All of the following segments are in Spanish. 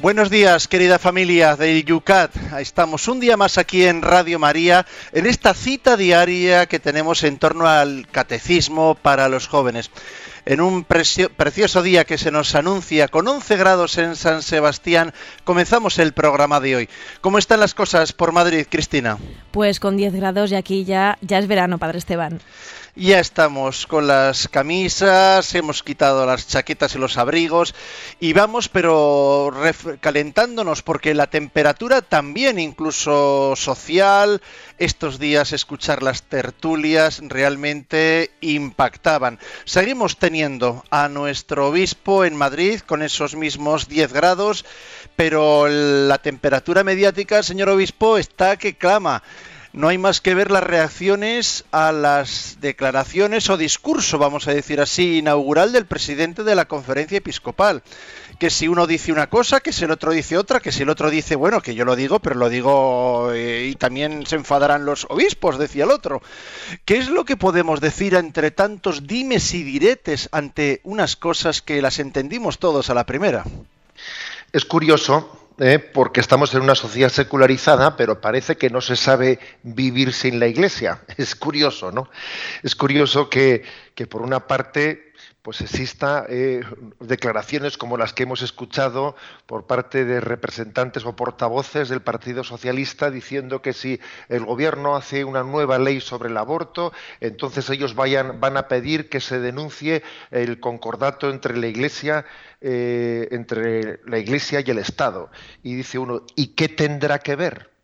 Buenos días, querida familia del Yucat. Estamos un día más aquí en Radio María, en esta cita diaria que tenemos en torno al catecismo para los jóvenes. En un precioso día que se nos anuncia con 11 grados en San Sebastián, comenzamos el programa de hoy. ¿Cómo están las cosas por Madrid, Cristina? Pues con 10 grados y aquí ya, ya es verano, Padre Esteban. Ya estamos con las camisas, hemos quitado las chaquetas y los abrigos y vamos pero calentándonos porque la temperatura también, incluso social, estos días escuchar las tertulias realmente impactaban. Seguimos teniendo a nuestro obispo en Madrid con esos mismos 10 grados, pero la temperatura mediática, señor obispo, está que clama no hay más que ver las reacciones a las declaraciones o discurso, vamos a decir así, inaugural del presidente de la conferencia episcopal. Que si uno dice una cosa, que si el otro dice otra, que si el otro dice, bueno, que yo lo digo, pero lo digo eh, y también se enfadarán los obispos, decía el otro. ¿Qué es lo que podemos decir entre tantos dimes y diretes ante unas cosas que las entendimos todos a la primera? Es curioso ¿eh? porque estamos en una sociedad secularizada, pero parece que no se sabe vivir sin la Iglesia. Es curioso, ¿no? Es curioso que, que por una parte pues exista eh, declaraciones como las que hemos escuchado por parte de representantes o portavoces del Partido Socialista diciendo que si el gobierno hace una nueva ley sobre el aborto, entonces ellos van a pedir que se denuncie el concordato entre la Iglesia, eh, entre la Iglesia y el Estado. Y dice uno, ¿y qué tendrá que ver?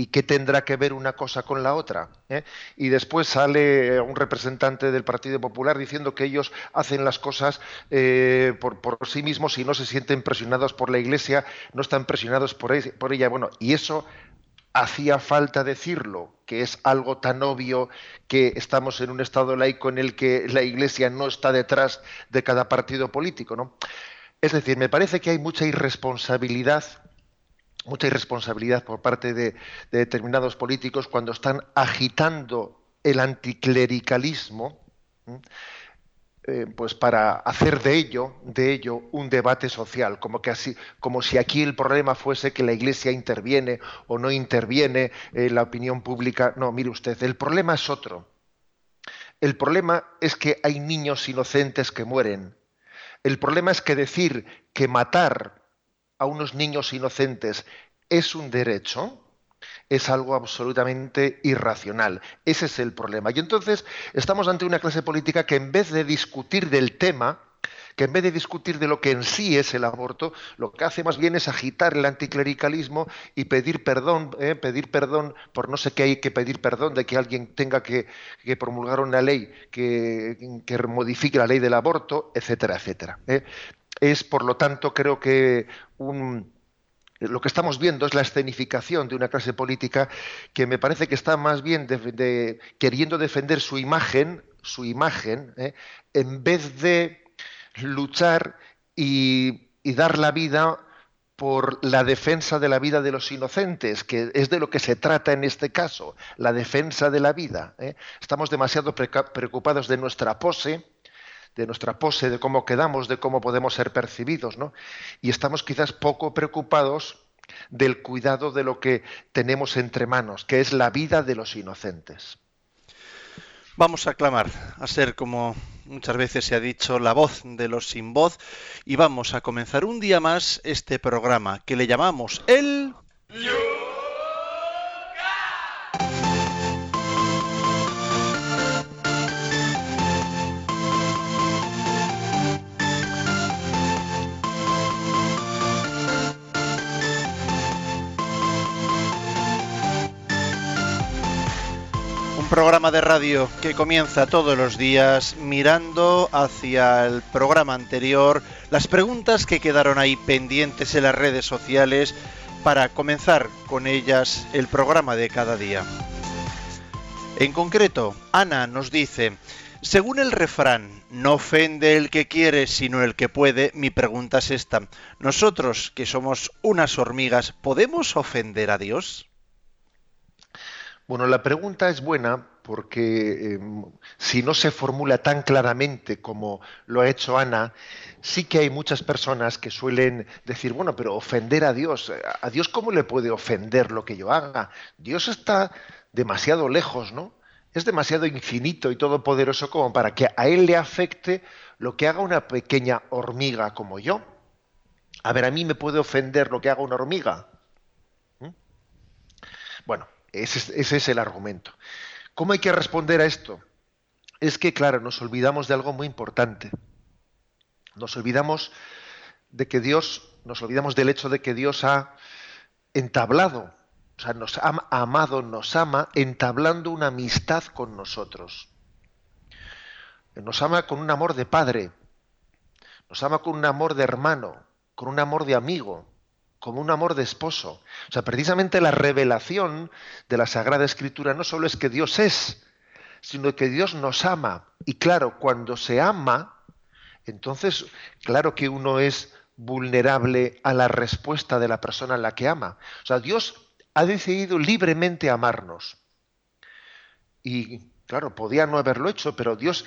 ¿Y qué tendrá que ver una cosa con la otra? ¿Eh? Y después sale eh, un representante del Partido Popular diciendo que ellos hacen las cosas eh, por, sí mismos y no se sienten presionados por la Iglesia, no están presionados por, por ella. Bueno, y eso hacía falta decirlo, que es algo tan obvio que estamos en un Estado laico en el que la Iglesia no está detrás de cada partido político. ¿no? Es decir, me parece que hay mucha irresponsabilidad mucha irresponsabilidad por parte de, determinados políticos cuando están agitando el anticlericalismo, eh, pues para hacer de ello, de ello un debate social, como que así, como si aquí el problema fuese que la Iglesia interviene o no interviene en la opinión pública. No, mire usted, el problema es otro. El problema es que hay niños inocentes que mueren. El problema es que decir que matar a unos niños inocentes es un derecho, es algo absolutamente irracional. Ese es el problema. Y entonces estamos ante una clase política que en vez de discutir del tema, que en vez de discutir de lo que en sí es el aborto, lo que hace más bien es agitar el anticlericalismo y pedir perdón, ¿eh? pedir perdón por no sé qué hay que pedir perdón de que alguien tenga que, promulgar una ley que, modifique la ley del aborto, etcétera, etcétera. ¿eh? Es, por lo tanto, creo que lo que estamos viendo es la escenificación de una clase política que me parece que está más bien queriendo defender su imagen, su imagen, ¿eh? en vez de luchar y, dar la vida por la defensa de la vida de los inocentes, que es de lo que se trata en este caso, la defensa de la vida. ¿eh? Estamos demasiado preocupados de nuestra pose, de nuestra pose, de cómo quedamos, de cómo podemos ser percibidos, ¿no? Y estamos quizás poco preocupados del cuidado de lo que tenemos entre manos, que es la vida de los inocentes. Vamos a clamar, a ser como muchas veces se ha dicho, la voz de los sin voz, y vamos a comenzar un día más este programa que le llamamos el... programa de radio que comienza todos los días mirando hacia el programa anterior, las preguntas que quedaron ahí pendientes en las redes sociales para comenzar con ellas el programa de cada día. En concreto, Ana nos dice, Según el refrán, no ofende el que quiere, sino el que puede, mi pregunta es esta. Nosotros, que somos unas hormigas, ¿podemos ofender a Dios? Bueno, la pregunta es buena porque em, si no se formula tan claramente como lo ha hecho Ana, sí que hay muchas personas que suelen decir, bueno, pero ofender a Dios, ¿a Dios cómo le puede ofender lo que yo haga? Dios está demasiado lejos, ¿no? Es demasiado infinito y todopoderoso como para que a Él le afecte lo que haga una pequeña hormiga como yo. A ver, a mí me puede ofender lo que haga una hormiga. ¿Mm? Bueno, ese, ese es el argumento. ¿Cómo hay que responder a esto? Es que, claro, nos olvidamos de algo muy importante. Nos olvidamos de que Dios, nos olvidamos del hecho de que Dios ha entablado, o sea, nos ha amado, nos ama, entablando una amistad con nosotros. Nos ama con un amor de padre, nos ama con un amor de hermano, con un amor de amigo, como un amor de esposo. O sea, precisamente la revelación de la Sagrada Escritura no solo es que Dios es, sino que Dios nos ama. Y claro, cuando se ama, entonces, claro que uno es vulnerable a la respuesta de la persona a la que ama. O sea, Dios ha decidido libremente amarnos. Y claro, podía no haberlo hecho, pero Dios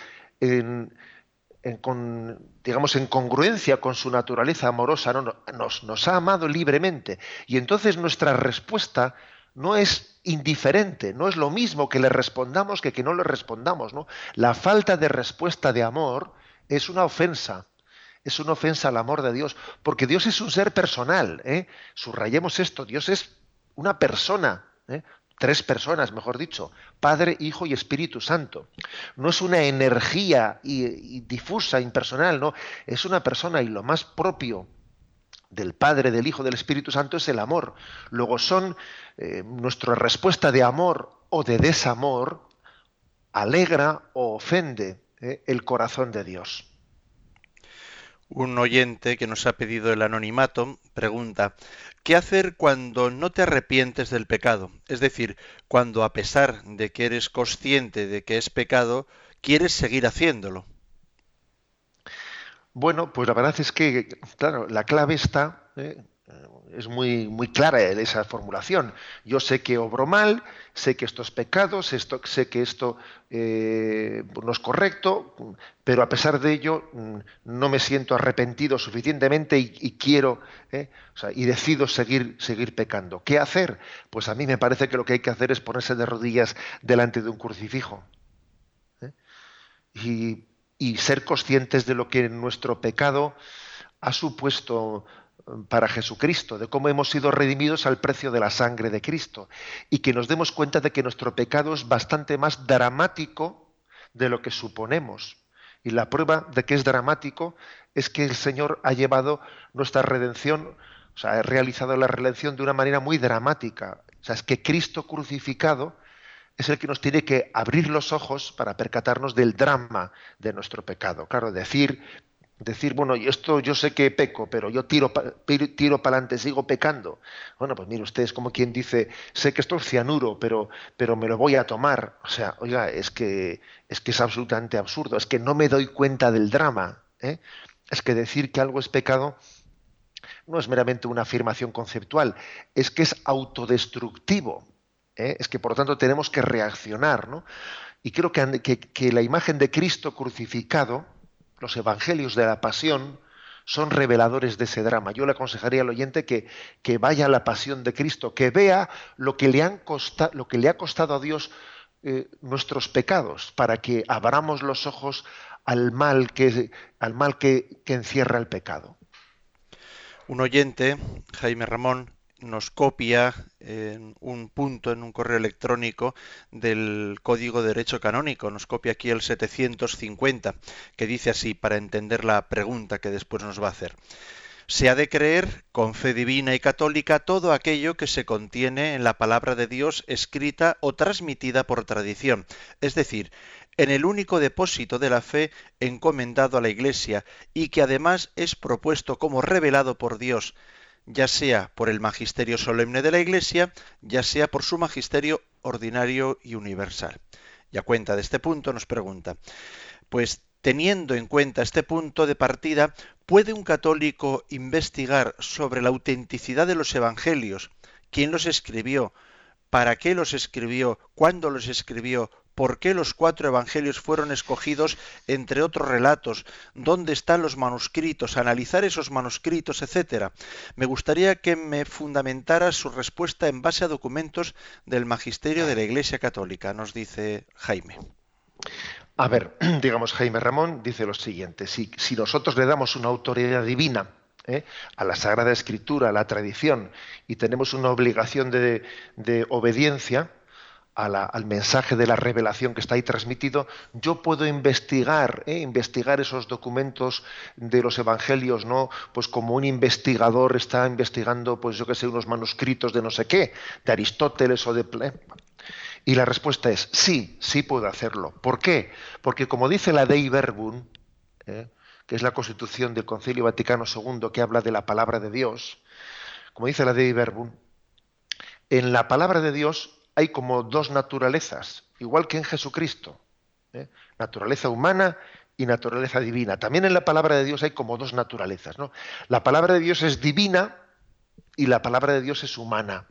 con, digamos, en congruencia con su naturaleza amorosa, ¿no? nos, nos ha amado libremente. Y entonces nuestra respuesta no es indiferente, no es lo mismo que le respondamos que que no le respondamos. ¿no? La falta de respuesta de amor es una ofensa, es una ofensa al amor de Dios, porque Dios es un ser personal. ¿eh? Subrayemos esto, Dios es una persona. ¿eh? Tres personas, mejor dicho, Padre, Hijo y Espíritu Santo. No es una energía y, difusa, impersonal, no, es una persona y lo más propio del Padre, del Hijo, del Espíritu Santo es el amor. Luego son eh, nuestra respuesta de amor o de desamor, alegra o ofende eh, el corazón de Dios. Un oyente que nos ha pedido el anonimato pregunta, ¿Qué hacer cuando no te arrepientes del pecado? Es decir, cuando a pesar de que eres consciente de que es pecado, quieres seguir haciéndolo. Bueno, pues la verdad es que, claro, la clave está, ¿eh? Es muy, muy clara esa formulación. Yo sé que obro mal, sé que esto es pecado, sé, sé que esto eh, no es correcto, pero a pesar de ello mm, no me siento arrepentido suficientemente y, quiero eh, y decido seguir, seguir pecando. ¿Qué hacer? Pues a mí me parece que lo que hay que hacer es ponerse de rodillas delante de un crucifijo. ¿eh? Y, y ser conscientes de lo que nuestro pecado ha supuesto para Jesucristo, de cómo hemos sido redimidos al precio de la sangre de Cristo y que nos demos cuenta de que nuestro pecado es bastante más dramático de lo que suponemos. Y la prueba de que es dramático es que el Señor ha llevado nuestra redención, o sea, ha realizado la redención de una manera muy dramática. O sea, es que Cristo crucificado es el que nos tiene que abrir los ojos para percatarnos del drama de nuestro pecado. Claro, decir decir, bueno, esto yo sé que peco, pero yo tiro, tiro para adelante, sigo pecando. Bueno, pues mire usted, es como quien dice, sé que esto es cianuro, pero, pero me lo voy a tomar. O sea, oiga, es que es, que es absolutamente absurdo, es que no me doy cuenta del drama. ¿eh? Es que decir que algo es pecado no es meramente una afirmación conceptual, es que es autodestructivo. ¿eh? Es que por lo tanto tenemos que reaccionar. ¿no? Y creo que, que la imagen de Cristo crucificado, los evangelios de la pasión son reveladores de ese drama. Yo le aconsejaría al oyente que, que vaya a la pasión de Cristo, que vea lo que le, han lo que le ha costado a Dios eh, nuestros pecados, para que abramos los ojos al mal que, al mal que, que encierra el pecado. Un oyente, Jaime Ramón, nos copia en un punto en un correo electrónico del Código de Derecho Canónico, nos copia aquí el 750, que dice así, para entender la pregunta que después nos va a hacer. Se ha de creer con fe divina y católica todo aquello que se contiene en la palabra de Dios escrita o transmitida por tradición, es decir, en el único depósito de la fe encomendado a la Iglesia y que además es propuesto como revelado por Dios, ya sea por el magisterio solemne de la Iglesia, ya sea por su magisterio ordinario y universal. Y a cuenta de este punto nos pregunta, Pues teniendo en cuenta este punto de partida, ¿puede un católico investigar sobre la autenticidad de los evangelios? ¿Quién los escribió? ¿Para qué los escribió? ¿Cuándo los escribió? Por qué los cuatro evangelios fueron escogidos entre otros relatos, dónde están los manuscritos, analizar esos manuscritos, etcétera. Me gustaría que me fundamentara su respuesta en base a documentos del magisterio de la Iglesia Católica, nos dice Jaime. A ver, digamos, Jaime Ramón dice lo siguiente, si, nosotros le damos una autoridad divina, ¿eh? a la Sagrada Escritura, a la tradición, y tenemos una obligación de obediencia, al mensaje de la revelación que está ahí transmitido, yo puedo investigar, ¿eh? investigar esos documentos de los evangelios, ¿no? Pues como un investigador está investigando, pues yo que sé, unos manuscritos de no sé qué, de Aristóteles o de. Y la respuesta es sí, sí puedo hacerlo. ¿Por qué? Porque como dice la Dei Verbum, ¿eh? que es la constitución del Concilio Vaticano II que habla de la palabra de Dios, como dice la Dei Verbum, en la palabra de Dios hay como dos naturalezas, igual que en Jesucristo. ¿eh? Naturaleza humana y naturaleza divina. También en la palabra de Dios hay como dos naturalezas. ¿no? La palabra de Dios es divina y la palabra de Dios es humana.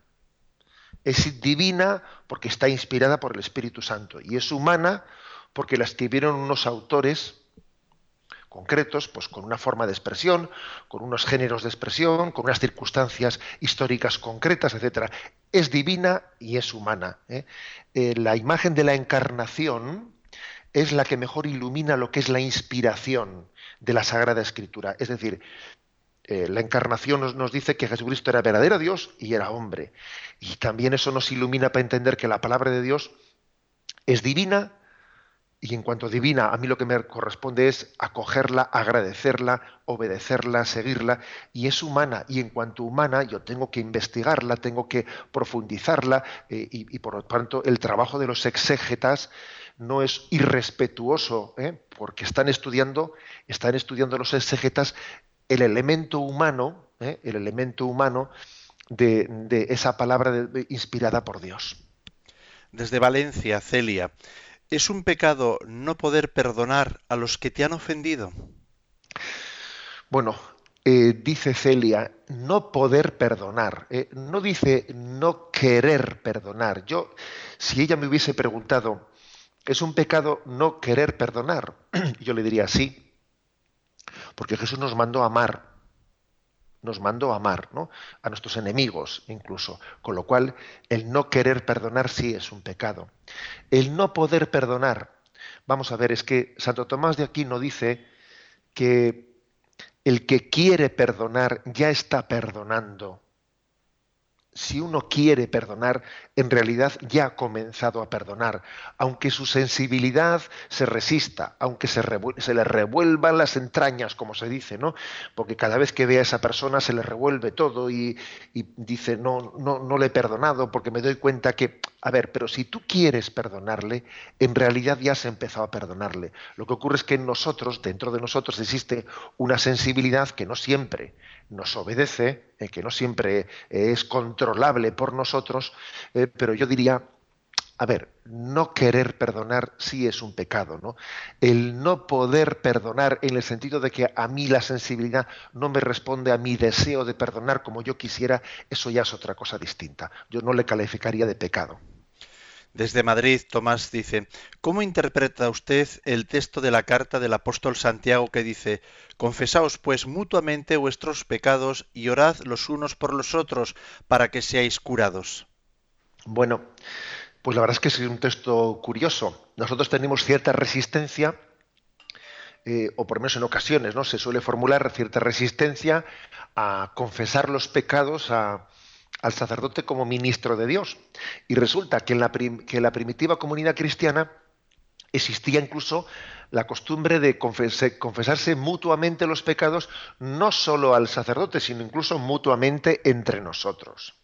Es divina porque está inspirada por el Espíritu Santo y es humana porque la escribieron unos autores concretos, pues con una forma de expresión, con unos géneros de expresión, con unas circunstancias históricas concretas, etcétera. Es divina y es humana. ¿eh? Eh, la imagen de la encarnación es la que mejor ilumina lo que es la inspiración de la Sagrada Escritura. Es decir, eh, la encarnación nos, nos, dice que Jesucristo era verdadero Dios y era hombre. Y también eso nos ilumina para entender que la palabra de Dios es divina y en cuanto divina, a mí lo que me corresponde es acogerla, agradecerla, obedecerla, seguirla, y es humana, y en cuanto humana yo tengo que investigarla, tengo que profundizarla, eh, y, por lo tanto el trabajo de los exégetas no es irrespetuoso, ¿eh? porque están estudiando, están estudiando los exégetas el elemento humano, ¿eh? el elemento humano de, esa palabra inspirada por Dios. Desde Valencia, Celia. ¿Es un pecado no poder perdonar a los que te han ofendido? Bueno, eh, dice Celia, no poder perdonar. Eh, no dice no querer perdonar. Yo, si ella me hubiese preguntado, ¿es un pecado no querer perdonar? Yo le diría sí, porque Jesús nos mandó a amar nos mandó a amar, ¿no? a nuestros enemigos incluso, con lo cual el no querer perdonar sí es un pecado. El no poder perdonar, vamos a ver, es que Santo Tomás de Aquino dice que el que quiere perdonar ya está perdonando si uno quiere perdonar, en realidad ya ha comenzado a perdonar, aunque su sensibilidad se resista, aunque se, le revuelvan las entrañas, como se dice, ¿no? Porque cada vez que ve a esa persona se le revuelve todo y, y dice, no, no, no le he perdonado porque me doy cuenta que, a ver, pero si tú quieres perdonarle, en realidad ya has empezado a perdonarle. Lo que ocurre es que en nosotros, dentro de nosotros, existe una sensibilidad que no siempre nos obedece, eh, que no siempre eh, es controlable por nosotros, eh, pero yo diría, a ver, no querer perdonar sí es un pecado, ¿no? El no poder perdonar en el sentido de que a mí la sensibilidad no me responde a mi deseo de perdonar como yo quisiera, eso ya es otra cosa distinta. Yo no le calificaría de pecado. Desde Madrid, Tomás dice, ¿cómo interpreta usted el texto de la carta del apóstol Santiago que dice, Confesaos pues mutuamente vuestros pecados y orad los unos por los otros para que seáis curados? Bueno, pues la verdad es que es un texto curioso. Nosotros tenemos cierta resistencia, eh, o por lo menos en ocasiones, ¿no? Se suele formular cierta resistencia a confesar los pecados a al sacerdote como ministro de Dios. Y resulta que en la, que la primitiva comunidad cristiana existía incluso la costumbre de confesarse mutuamente los pecados, no solo al sacerdote, sino incluso mutuamente entre nosotros.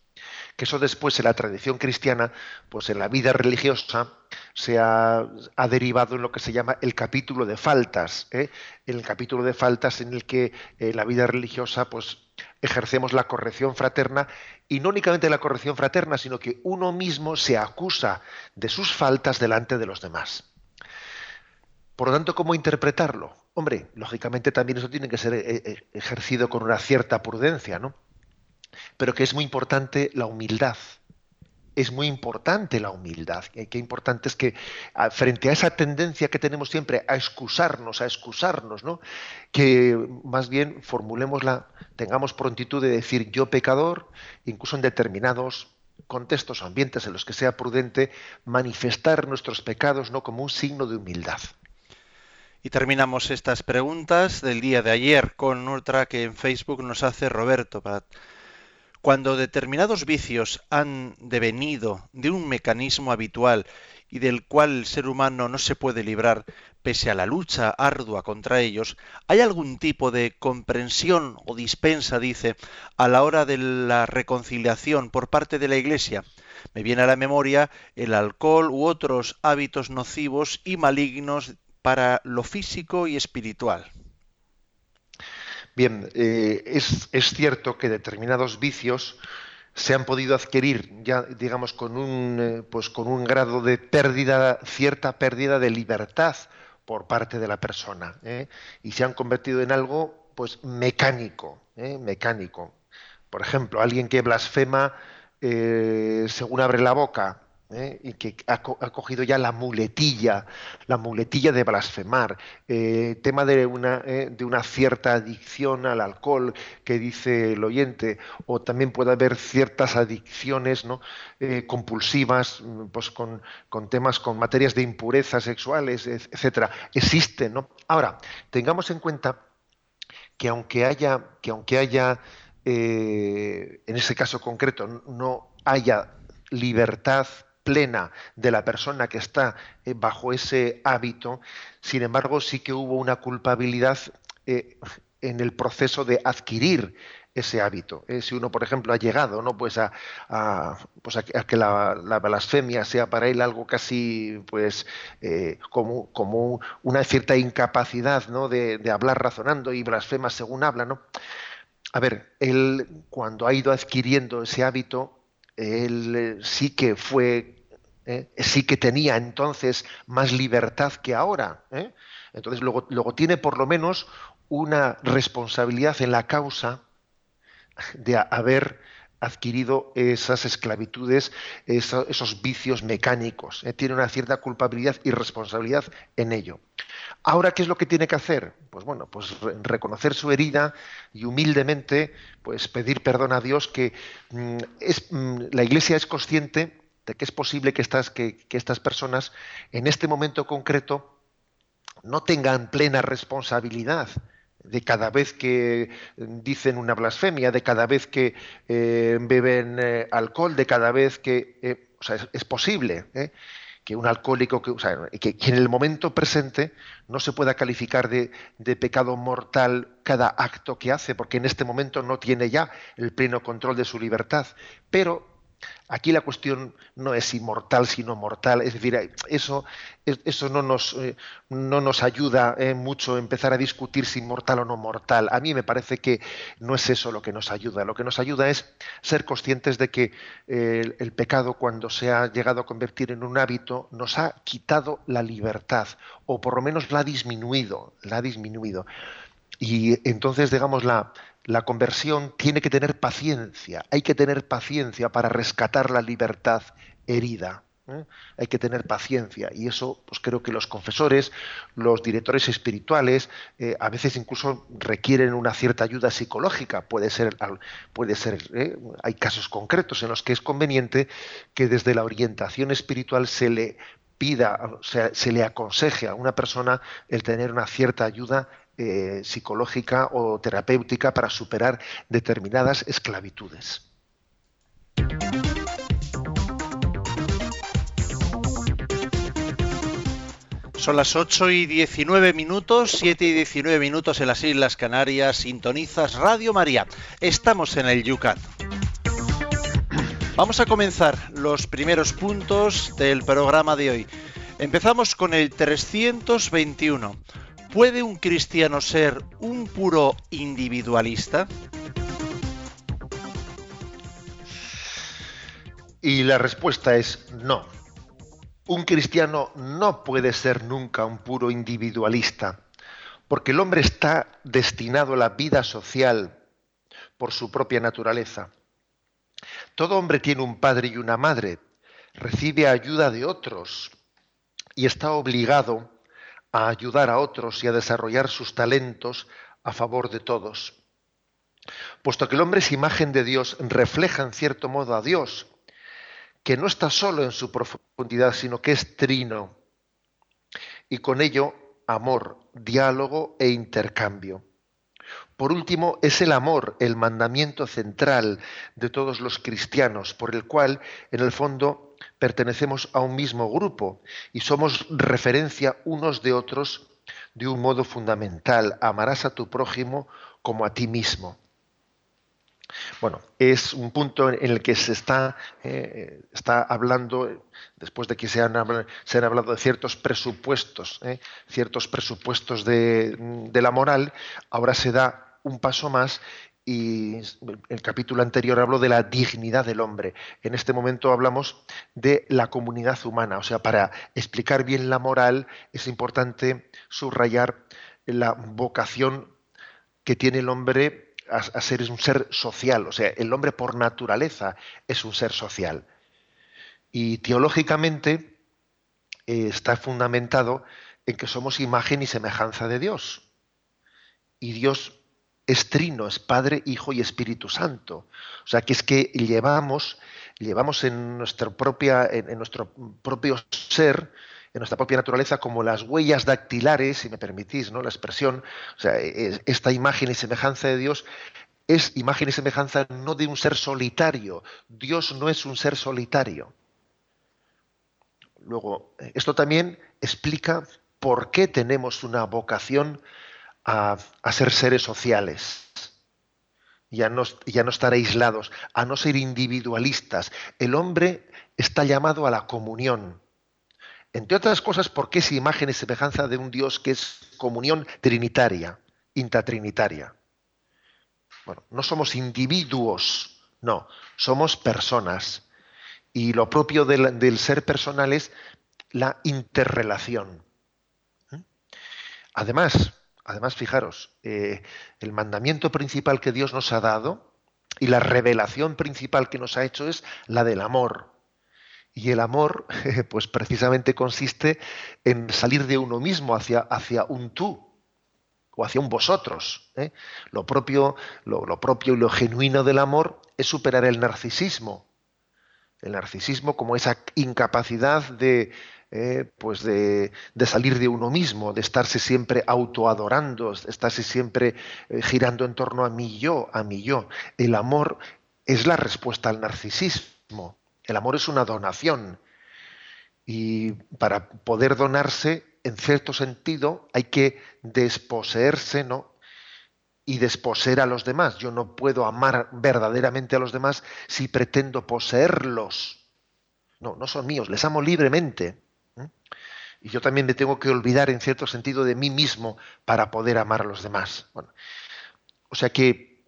Que eso después en la tradición cristiana, pues en la vida religiosa, se ha, derivado en lo que se llama el capítulo de faltas, ¿eh? el capítulo de faltas en el que en la vida religiosa, pues ejercemos la corrección fraterna y no únicamente la corrección fraterna, sino que uno mismo se acusa de sus faltas delante de los demás. Por lo tanto, ¿cómo interpretarlo? Hombre, lógicamente también eso tiene que ser eh, eh, ejercido con una cierta prudencia, ¿no? Pero que es muy importante la humildad. Es muy importante la humildad. Qué importante es que frente a esa tendencia que tenemos siempre a excusarnos, a excusarnos, ¿no? Que más bien formulemosla, tengamos prontitud de decir yo pecador, incluso en determinados contextos o ambientes en los que sea prudente manifestar nuestros pecados no como un signo de humildad. Y terminamos estas preguntas del día de ayer con otra que en Facebook nos hace Roberto. Cuando determinados vicios han devenido de un mecanismo habitual y del cual el ser humano no se puede librar pese a la lucha ardua contra ellos, ¿hay algún tipo de comprensión o dispensa, dice, a la hora de la reconciliación por parte de la Iglesia? Me viene a la memoria el alcohol u otros hábitos nocivos y malignos para lo físico y espiritual. Bien, eh, es, cierto que determinados vicios se han podido adquirir ya, digamos, con un, eh, pues con un grado de pérdida, cierta pérdida de libertad por parte de la persona, ¿eh? y se han convertido en algo, pues, mecánico, mecánico. Por ejemplo, alguien que blasfema según abre la boca, ¿eh? y que ha, cogido ya la muletilla, la muletilla de blasfemar, eh, tema de una, ¿eh? de una cierta adicción al alcohol que dice el oyente, o también puede haber ciertas adicciones ¿no? compulsivas pues con, con, temas, con materias de impurezas sexuales, etcétera. Existen, ¿no? Ahora, tengamos en cuenta que aunque haya, que aunque haya en ese caso concreto no haya libertad plena de la persona que está eh, bajo ese hábito, sin embargo sí que hubo una culpabilidad eh, en el proceso de adquirir ese hábito. Eh, si uno, por ejemplo, ha llegado ¿no? pues a, pues que la, blasfemia sea para él algo casi pues, como, una cierta incapacidad ¿no? de, de, hablar razonando y blasfema según habla. ¿no? A ver, él cuando ha ido adquiriendo ese hábito, él sí que fue ¿eh? sí que tenía entonces más libertad que ahora. ¿eh? Entonces luego, tiene por lo menos una responsabilidad en la causa de haber adquirido esas esclavitudes, esos, vicios mecánicos. ¿eh? Tiene una cierta culpabilidad y responsabilidad en ello. Ahora, ¿qué es lo que tiene que hacer? Pues bueno, pues reconocer su herida y humildemente, pues pedir perdón a Dios que mm, es, mm, la Iglesia es consciente que es posible que estas, que, estas personas en este momento concreto no tengan plena responsabilidad de cada vez que dicen una blasfemia, de cada vez que eh, beben eh, alcohol, de cada vez que... Eh, o sea, es, posible que un alcohólico, que, o sea, que, en el momento presente no se pueda calificar de, de, pecado mortal cada acto que hace, porque en este momento no tiene ya el pleno control de su libertad. Pero Aquí la cuestión no es inmortal, sino mortal. Es decir, eso, eso no, nos, eh, no nos ayuda eh, mucho empezar a discutir si mortal o no mortal. A mí me parece que no es eso lo que nos ayuda. Lo que nos ayuda es ser conscientes de que eh, el pecado, cuando se ha llegado a convertir en un hábito, nos ha quitado la libertad, o por lo menos la ha disminuido. La ha disminuido. Y entonces, digamos, la, la conversión tiene que tener paciencia, hay que tener paciencia para rescatar la libertad herida. ¿eh? Hay que tener paciencia y eso, pues creo que los confesores, los directores espirituales, eh, a veces incluso requieren una cierta ayuda psicológica. Puede ser, puede ser, ¿eh? hay casos concretos en los que es conveniente que desde la orientación espiritual se le pida, o sea, se le aconseje a una persona el tener una cierta ayuda eh, psicológica o terapéutica para superar determinadas esclavitudes. Son las 8 y 19 minutos, 7 y 19 minutos en las Islas Canarias. Sintonizas Radio María. Estamos en el Yucat. Vamos a comenzar los primeros puntos del programa de hoy. Empezamos con el 321. ¿Puede un cristiano ser un puro individualista? Y la respuesta es no. Un cristiano no puede ser nunca un puro individualista, porque el hombre está destinado a la vida social por su propia naturaleza. Todo hombre tiene un padre y una madre, recibe ayuda de otros y está obligado a ayudar a otros y a desarrollar sus talentos a favor de todos. Puesto que el hombre es imagen de Dios, refleja en cierto modo a Dios, que no está solo en su profundidad, sino que es trino. Y con ello, amor, diálogo e intercambio. Por último, es el amor el mandamiento central de todos los cristianos, por el cual, en el fondo, pertenecemos a un mismo grupo y somos referencia unos de otros de un modo fundamental. Amarás a tu prójimo como a ti mismo. Bueno, es un punto en el que se está, eh, está hablando, después de que se han, se han hablado de ciertos presupuestos, eh, ciertos presupuestos de, de la moral, ahora se da un paso más y el capítulo anterior habló de la dignidad del hombre. En este momento hablamos de la comunidad humana. O sea, para explicar bien la moral es importante subrayar la vocación que tiene el hombre a, ser un ser social. O sea, el hombre por naturaleza es un ser social. Y teológicamente eh, está fundamentado en que somos imagen y semejanza de Dios. Y Dios es trino, es Padre, Hijo y Espíritu Santo. O sea, que es que llevamos, llevamos en, nuestra propia, en, nuestro propio ser, en nuestra propia naturaleza, como las huellas dactilares, si me permitís ¿no? la expresión, o sea, esta imagen y semejanza de Dios es imagen y semejanza no de un ser solitario. Dios no es un ser solitario. Luego, esto también explica por qué tenemos una vocación a, ser seres sociales y a, no, estar aislados, a no ser individualistas. El hombre está llamado a la comunión. Entre otras cosas, porque es imagen y semejanza de un Dios que es comunión trinitaria, intratrinitaria. Bueno, no somos individuos, no, somos personas. Y lo propio del, del ser personal es la interrelación. ¿Mm? Además, Además, fijaros, eh, el mandamiento principal que Dios nos ha dado y la revelación principal que nos ha hecho es la del amor. Y el amor, pues precisamente consiste en salir de uno mismo hacia, hacia un tú o hacia un vosotros. ¿eh? Lo, propio, lo propio y lo genuino del amor es superar el narcisismo. El narcisismo como esa incapacidad de, eh, pues de, salir de uno mismo, de estarse siempre autoadorando, estarse siempre eh, girando en torno a mí yo, a mí yo. El amor es la respuesta al narcisismo. El amor es una donación. Y para poder donarse, en cierto sentido, hay que desposeerse, ¿no? Y desposeer a los demás. Yo no puedo amar verdaderamente a los demás si pretendo poseerlos. No, no son míos, les amo libremente. Y yo también me tengo que olvidar en cierto sentido de mí mismo para poder amar a los demás. o sea que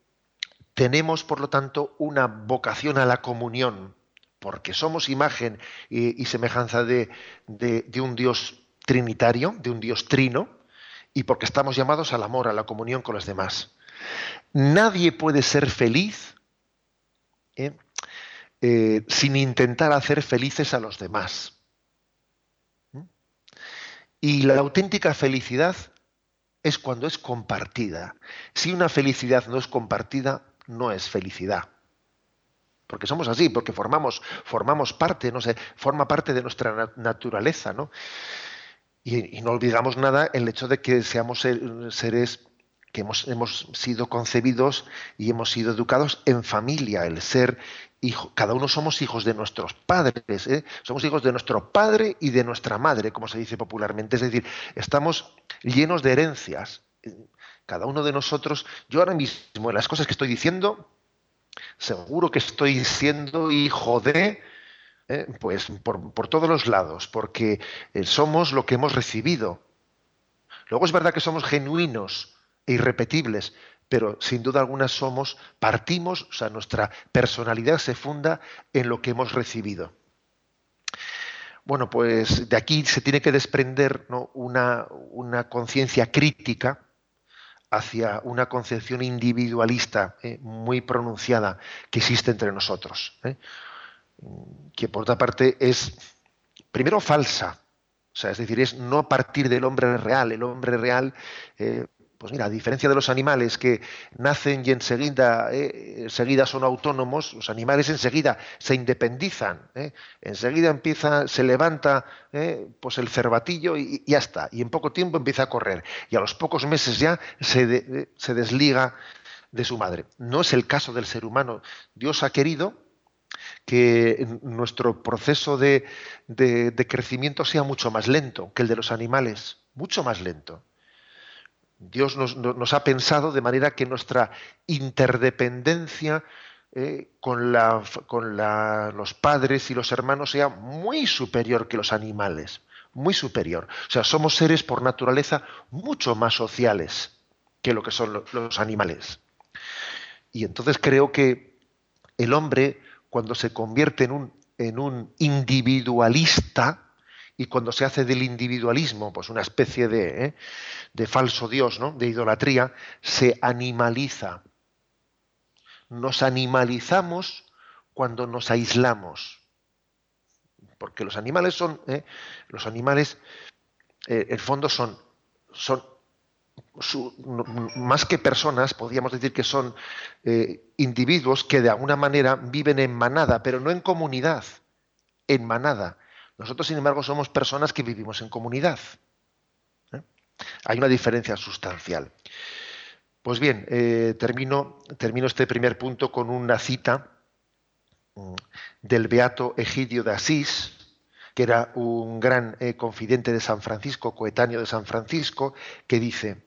tenemos, por lo tanto, una vocación a la comunión, porque somos imagen y, semejanza de, de un Dios trinitario, de un Dios trino, y porque estamos llamados al amor, a la comunión con los demás. Nadie puede ser feliz ¿eh? Eh, sin intentar hacer felices a los demás. Y la auténtica felicidad es cuando es compartida. Si una felicidad no es compartida, no es felicidad. Porque somos así, porque formamos, formamos parte, no sé, forma parte de nuestra naturaleza, ¿no? Y, no olvidamos nada el hecho de que seamos seres que hemos, hemos, sido concebidos y hemos sido educados en familia, el ser cada uno somos hijos de nuestros padres, ¿eh? somos hijos de nuestro padre y de nuestra madre, como se dice popularmente. Es decir, estamos llenos de herencias. Cada uno de nosotros, yo ahora mismo, en las cosas que estoy diciendo, seguro que estoy siendo hijo de, ¿eh? pues por, todos los lados, porque eh, somos lo que hemos recibido. Luego es verdad que somos genuinos e irrepetibles, pero sin duda alguna somos, partimos, o sea, nuestra personalidad se funda en lo que hemos recibido. Bueno, pues de aquí se tiene que desprender una, una conciencia crítica hacia una concepción individualista eh, muy pronunciada que existe entre nosotros, que por otra parte es primero falsa, o sea, es decir, es no partir del hombre real. El hombre real eh, pues mira, a diferencia de los animales que nacen y enseguida, eh, enseguida son autónomos, los animales enseguida se independizan, eh, enseguida empieza, se levanta pues el cervatillo y, ya está, y en poco tiempo empieza a correr, y a los pocos meses ya se, se desliga de su madre. No es el caso del ser humano. Dios ha querido que nuestro proceso de, crecimiento sea mucho más lento que el de los animales, mucho más lento. Dios nos, ha pensado de manera que nuestra interdependencia eh, con, los padres y los hermanos sea muy superior que los animales, muy superior. O sea, somos seres por naturaleza mucho más sociales que lo que son los animales. Y entonces creo que el hombre, cuando se convierte en un individualista, y cuando se hace del individualismo pues una especie de, ¿eh? de falso Dios, ¿no? de idolatría, se animaliza. Nos animalizamos cuando nos aislamos. Porque los animales son, ¿eh? los animales, eh, en fondo son, son más que personas, podríamos decir que son individuos que de alguna manera viven en manada, pero no en comunidad, en manada. Nosotros, sin embargo, somos personas que vivimos en comunidad. ¿eh? Hay una diferencia sustancial. Pues bien, eh, termino, este primer punto con una cita mm, del beato Egidio de Asís, que era un gran eh, confidente de San Francisco, coetáneo de San Francisco, que dice,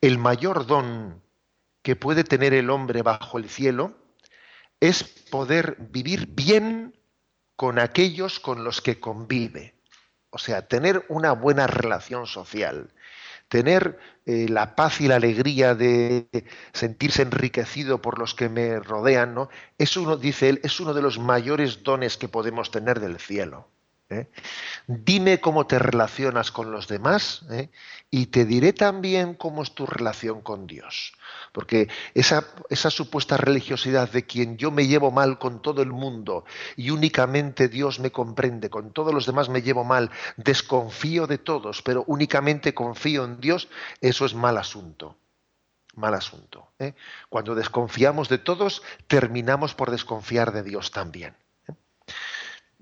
el mayor don que puede tener el hombre bajo el cielo es poder vivir bien con aquellos con los que convive. O sea, tener una buena relación social, tener eh, la paz y la alegría de sentirse enriquecido por los que me rodean, ¿no? Es uno, dice él, es uno de los mayores dones que podemos tener del cielo. ¿Eh? Dime cómo te relacionas con los demás ¿eh? y te diré también cómo es tu relación con Dios. Porque esa, esa supuesta religiosidad de quien yo me llevo mal con todo el mundo y únicamente Dios me comprende, con todos los demás me llevo mal, desconfío de todos, pero únicamente confío en Dios, eso es mal asunto mal asunto. ¿eh? Cuando desconfiamos de todos, terminamos por desconfiar de Dios también.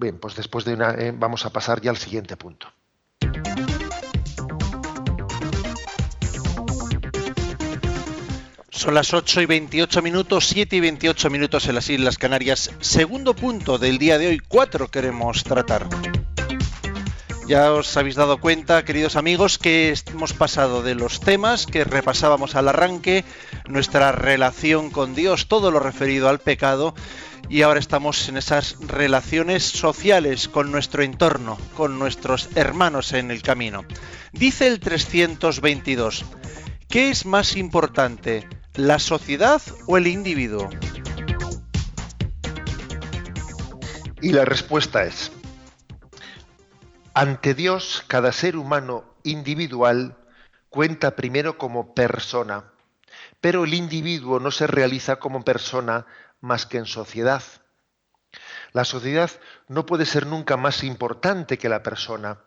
Bien, pues después de una, eh, vamos a pasar ya al siguiente punto. Son las 8 y 28 minutos, 7 y 28 minutos en las Islas Canarias. Segundo punto del día de hoy, cuatro queremos tratar. Ya os habéis dado cuenta, queridos amigos, que hemos pasado de los temas que repasábamos al arranque, nuestra relación con Dios, todo lo referido al pecado, y ahora estamos en esas relaciones sociales con nuestro entorno, con nuestros hermanos en el camino. Dice el 322, ¿qué es más importante, la sociedad o el individuo? Y la respuesta es, ante Dios, cada ser humano individual cuenta primero como persona, pero el individuo no se realiza como persona más que en sociedad. La sociedad no puede ser nunca más importante que la persona.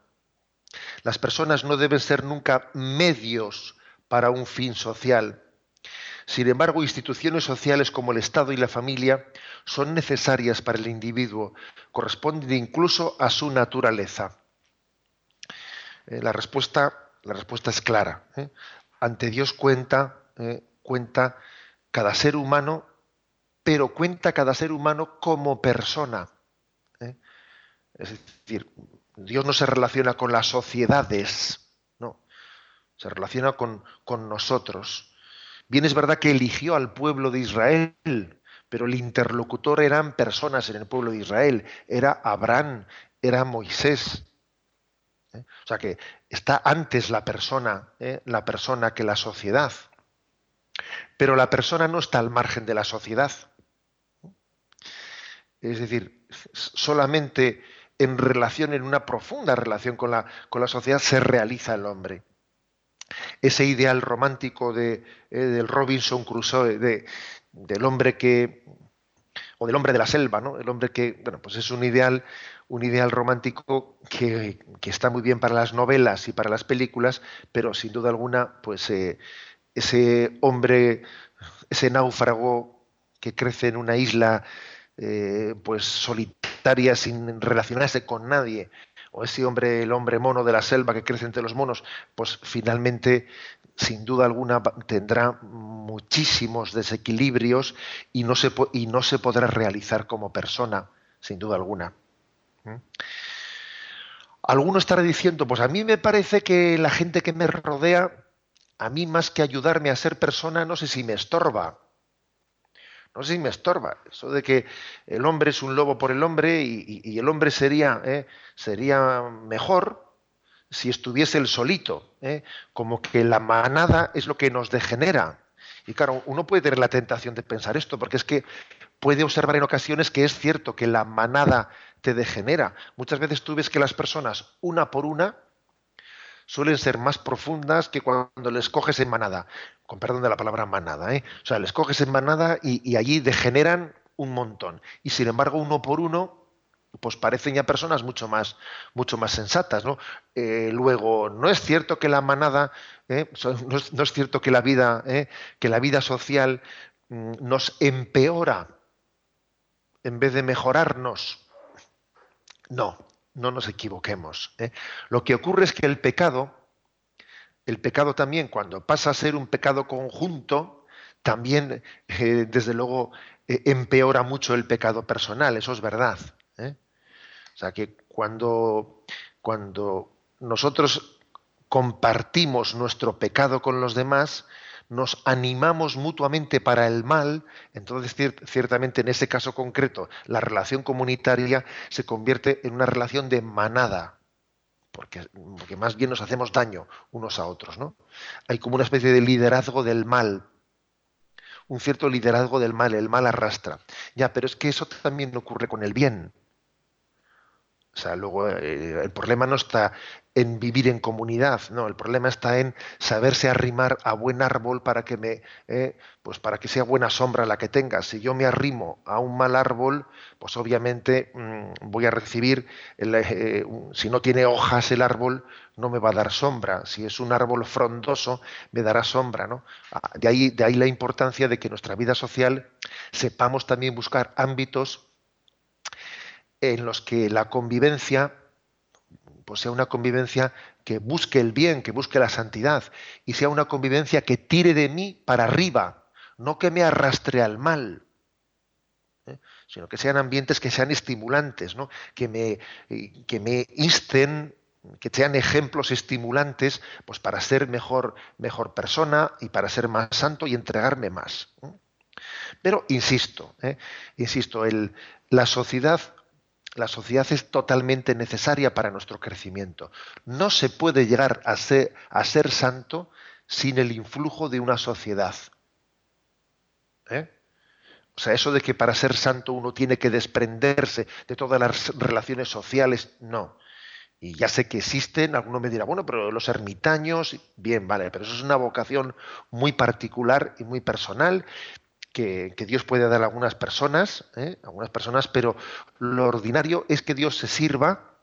Las personas no deben ser nunca medios para un fin social. Sin embargo, instituciones sociales como el Estado y la familia son necesarias para el individuo, corresponden incluso a su naturaleza. Eh, la, respuesta, la respuesta es clara. ¿eh? Ante Dios cuenta, eh, cuenta cada ser humano pero cuenta cada ser humano como persona. Es decir, Dios no se relaciona con las sociedades, no, se relaciona con, con nosotros. Bien es verdad que eligió al pueblo de Israel, pero el interlocutor eran personas en el pueblo de Israel, era Abraham, era Moisés. ¿Eh? O sea que está antes la persona, ¿eh? la persona que la sociedad. Pero la persona no está al margen de la sociedad. Es decir, solamente en relación, en una profunda relación con la, con la sociedad, se realiza el hombre. Ese ideal romántico de, eh, del Robinson Crusoe, de, del hombre que, o del hombre de la selva, ¿no? El hombre que, bueno, pues es un ideal, un ideal romántico que, está muy bien para las novelas y para las películas, pero sin duda alguna, pues eh, ese hombre, ese náufrago que crece en una isla, eh, pues solitaria, sin relacionarse con nadie, o ese hombre, el hombre mono de la selva que crece entre los monos, pues finalmente, sin duda alguna, tendrá muchísimos desequilibrios y no se, y no se podrá realizar como persona, sin duda alguna. Alguno estará diciendo, pues a mí me parece que la gente que me rodea, a mí más que ayudarme a ser persona, no sé si me estorba no sé si me estorba. Eso de que el hombre es un lobo por el hombre y, el hombre sería, ¿eh? sería mejor si estuviese el solito, ¿eh? como que la manada es lo que nos degenera. Y claro, uno puede tener la tentación de pensar esto, porque es que puede observar en ocasiones que es cierto que la manada te degenera. Muchas veces tú ves que las personas, una por una, suelen ser más profundas que cuando les coges en manada. Con perdón de la palabra manada, ¿eh? O sea, les coges en manada y, allí degeneran un montón. Y sin embargo, uno por uno, pues parecen ya personas mucho más, mucho más sensatas, ¿no? Eh, luego, no es cierto que la manada, ¿eh? no, es, cierto que la vida, que la vida social mm, nos empeora en vez de mejorarnos. No, no nos equivoquemos. ¿eh? Lo que ocurre es que el pecado, el pecado también, cuando pasa a ser un pecado conjunto, también, eh, desde luego, eh, empeora mucho el pecado personal, eso es verdad. O sea que cuando, cuando nosotros compartimos nuestro pecado con los demás, nos animamos mutuamente para el mal, entonces ciertamente en ese caso concreto la relación comunitaria se convierte en una relación de manada, porque, porque, más bien nos hacemos daño unos a otros. ¿no? Hay como una especie de liderazgo del mal, un cierto liderazgo del mal, el mal arrastra. Ya, pero es que eso también ocurre con el bien. O sea, luego eh, el problema no está en vivir en comunidad, no, el problema está en saberse arrimar a buen árbol para que me, eh, pues para que sea buena sombra la que tenga. Si yo me arrimo a un mal árbol, pues obviamente mm, voy a recibir, eh, si no tiene hojas el árbol, no me va a dar sombra. Si es un árbol frondoso, me dará sombra, ¿no? Ah, de ahí, de ahí la importancia de que nuestra vida social sepamos también buscar ámbitos en los que la convivencia pues sea una convivencia que busque el bien, que busque la santidad, y sea una convivencia que tire de mí para arriba, no que me arrastre al mal, ¿eh? sino que sean ambientes que sean estimulantes, ¿no? que, me, que me insten, que sean ejemplos estimulantes pues para ser mejor, mejor persona y para ser más santo y entregarme más. ¿eh? Pero insisto, ¿eh? insisto, el, la sociedad la sociedad es totalmente necesaria para nuestro crecimiento. No se puede llegar a ser, a ser santo sin el influjo de una sociedad. ¿Eh? O sea, eso de que para ser santo uno tiene que desprenderse de todas las relaciones sociales, no. Y ya sé que existen, alguno me dirá, bueno, pero los ermitaños, bien, vale, pero eso es una vocación muy particular y muy personal que, Dios puede dar a algunas personas, ¿eh? algunas personas, pero lo ordinario es que Dios se sirva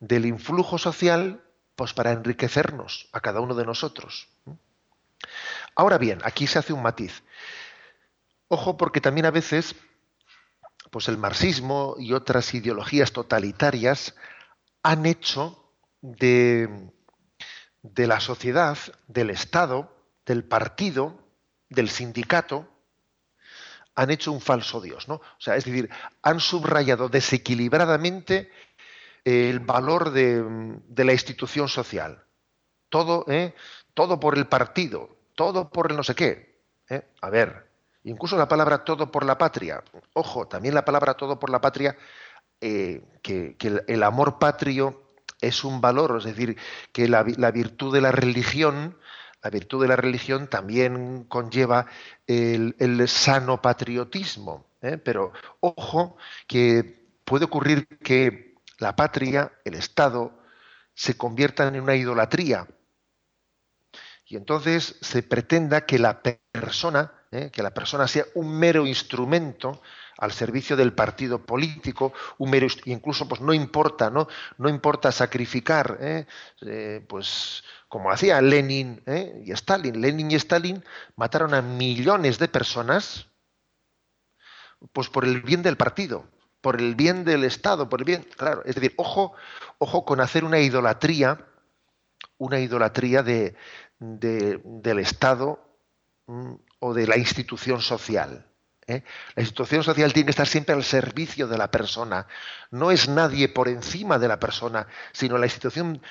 del influjo social pues para enriquecernos a cada uno de nosotros. Ahora bien, aquí se hace un matiz. Ojo, porque también a veces, pues el marxismo y otras ideologías totalitarias han hecho de, de la sociedad, del Estado, del partido, del sindicato, han hecho un falso Dios, ¿no? O sea, es decir, han subrayado desequilibradamente el valor de, la institución social. Todo, ¿eh? todo por el partido, todo por el no sé qué. ¿eh? A ver, incluso la palabra todo por la patria. Ojo, también la palabra todo por la patria, eh, que, el, amor patrio es un valor, es decir, que la virtud de la religión la virtud de la religión también conlleva el, sano patriotismo. ¿eh? Pero ojo que puede ocurrir que la patria, el Estado, se conviertan en una idolatría. Y entonces se pretenda que la persona, ¿eh? que la persona sea un mero instrumento al servicio del partido político, un mero, incluso pues no importa, ¿no? No importa sacrificar, ¿eh? Pues como hacía Lenin y Stalin. Lenin y Stalin mataron a millones de personas, pues por el bien del partido por el bien del Estado, por el bien, claro, es decir, ojo, ojo con hacer una idolatría, una idolatría de, del Estado mm, o de la institución social. ¿eh? La institución social tiene que estar siempre al servicio de la persona. No es nadie por encima de la persona, sino la institución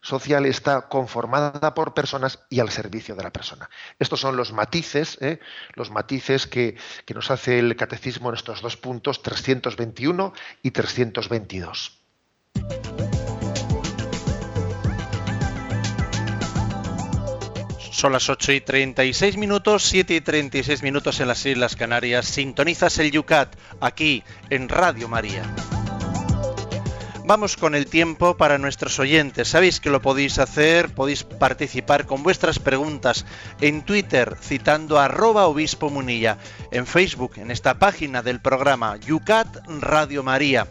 social está conformada por personas y al servicio de la persona. Estos son los matices, ¿eh? los matices que, que, nos hace el catecismo en estos dos puntos, 321 y 322. Son las 8 y 36 minutos, 7 y 36 minutos en las Islas Canarias. Sintonizas el Yucat aquí en Radio María. Vamos con el tiempo para nuestros oyentes. Sabéis que lo podéis hacer, podéis participar con vuestras preguntas en Twitter citando arroba obispo munilla, en Facebook, en esta página del programa Yucat Radio María.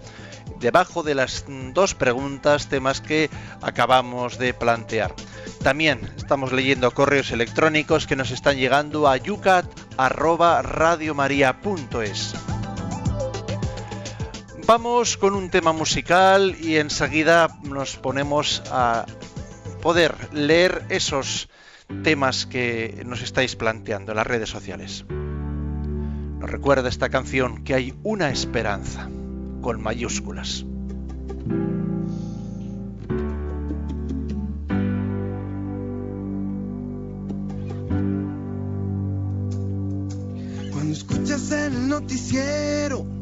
Debajo de las dos preguntas, temas que acabamos de plantear. También estamos leyendo correos electrónicos que nos están llegando a yucat@radiomaria.es. Vamos con un tema musical y enseguida nos ponemos a poder leer esos temas que nos estáis planteando en las redes sociales. Nos recuerda esta canción que hay una esperanza con mayúsculas. Cuando escuchas el noticiero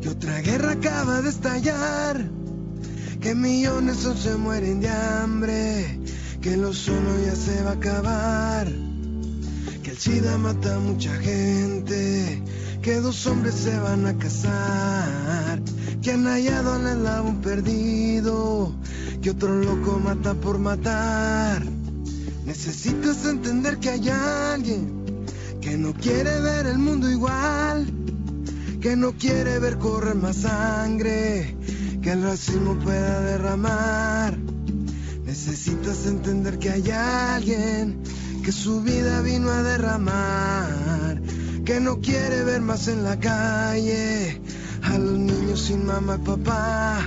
que otra guerra acaba de estallar, que millones o se mueren de hambre, que lo solo ya se va a acabar, que el SIDA mata a mucha gente, que dos hombres se van a casar, que han hallado al eslabón perdido, que otro loco mata por matar. Necesitas entender que hay alguien que no quiere ver el mundo igual que no quiere ver correr más sangre, que el racismo pueda derramar. Necesitas entender que hay alguien que su vida vino a derramar, que no quiere ver más en la calle a los niños sin mamá y papá.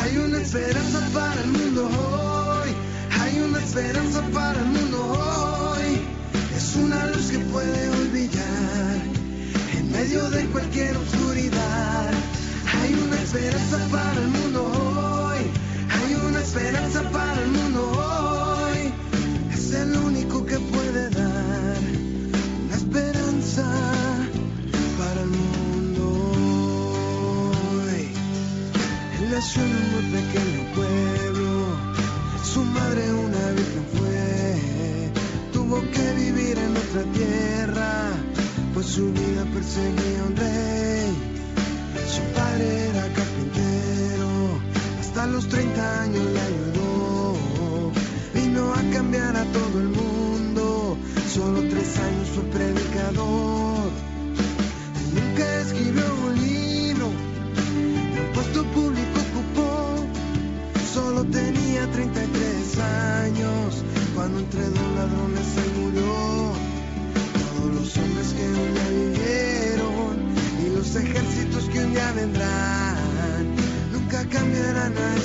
Hay una esperanza para el mundo hoy, hay una esperanza para el mundo hoy. Es una luz que puede medio de cualquier oscuridad. Hay una esperanza para el mundo hoy. Hay una esperanza para el mundo hoy. Es el único que puede dar una esperanza para el mundo hoy. Su vida perseguía un rey. Su padre era carpintero, hasta los 30 años cambiarán a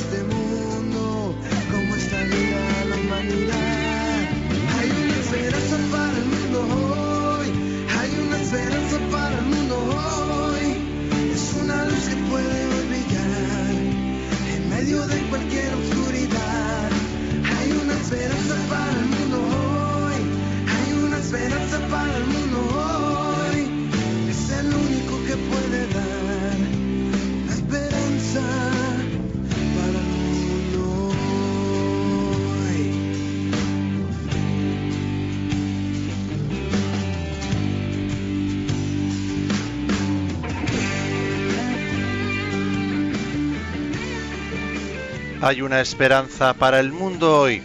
hay una esperanza para el mundo hoy.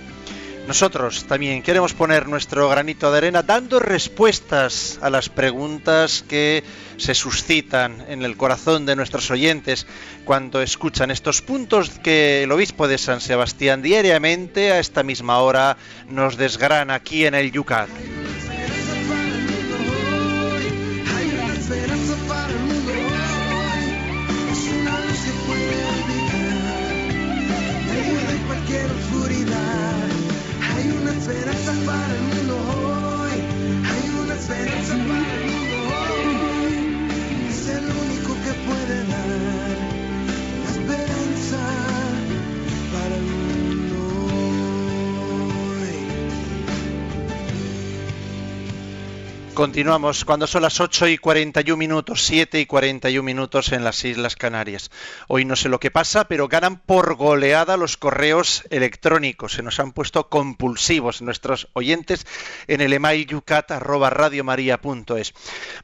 Nosotros también queremos poner nuestro granito de arena dando respuestas a las preguntas que se suscitan en el corazón de nuestros oyentes cuando escuchan estos puntos que el obispo de San Sebastián diariamente a esta misma hora nos desgrana aquí en el Yucat. Continuamos cuando son las 8 y 41 minutos, 7 y 41 minutos en las Islas Canarias. Hoy no sé lo que pasa, pero ganan por goleada los correos electrónicos. Se nos han puesto compulsivos nuestros oyentes en el email.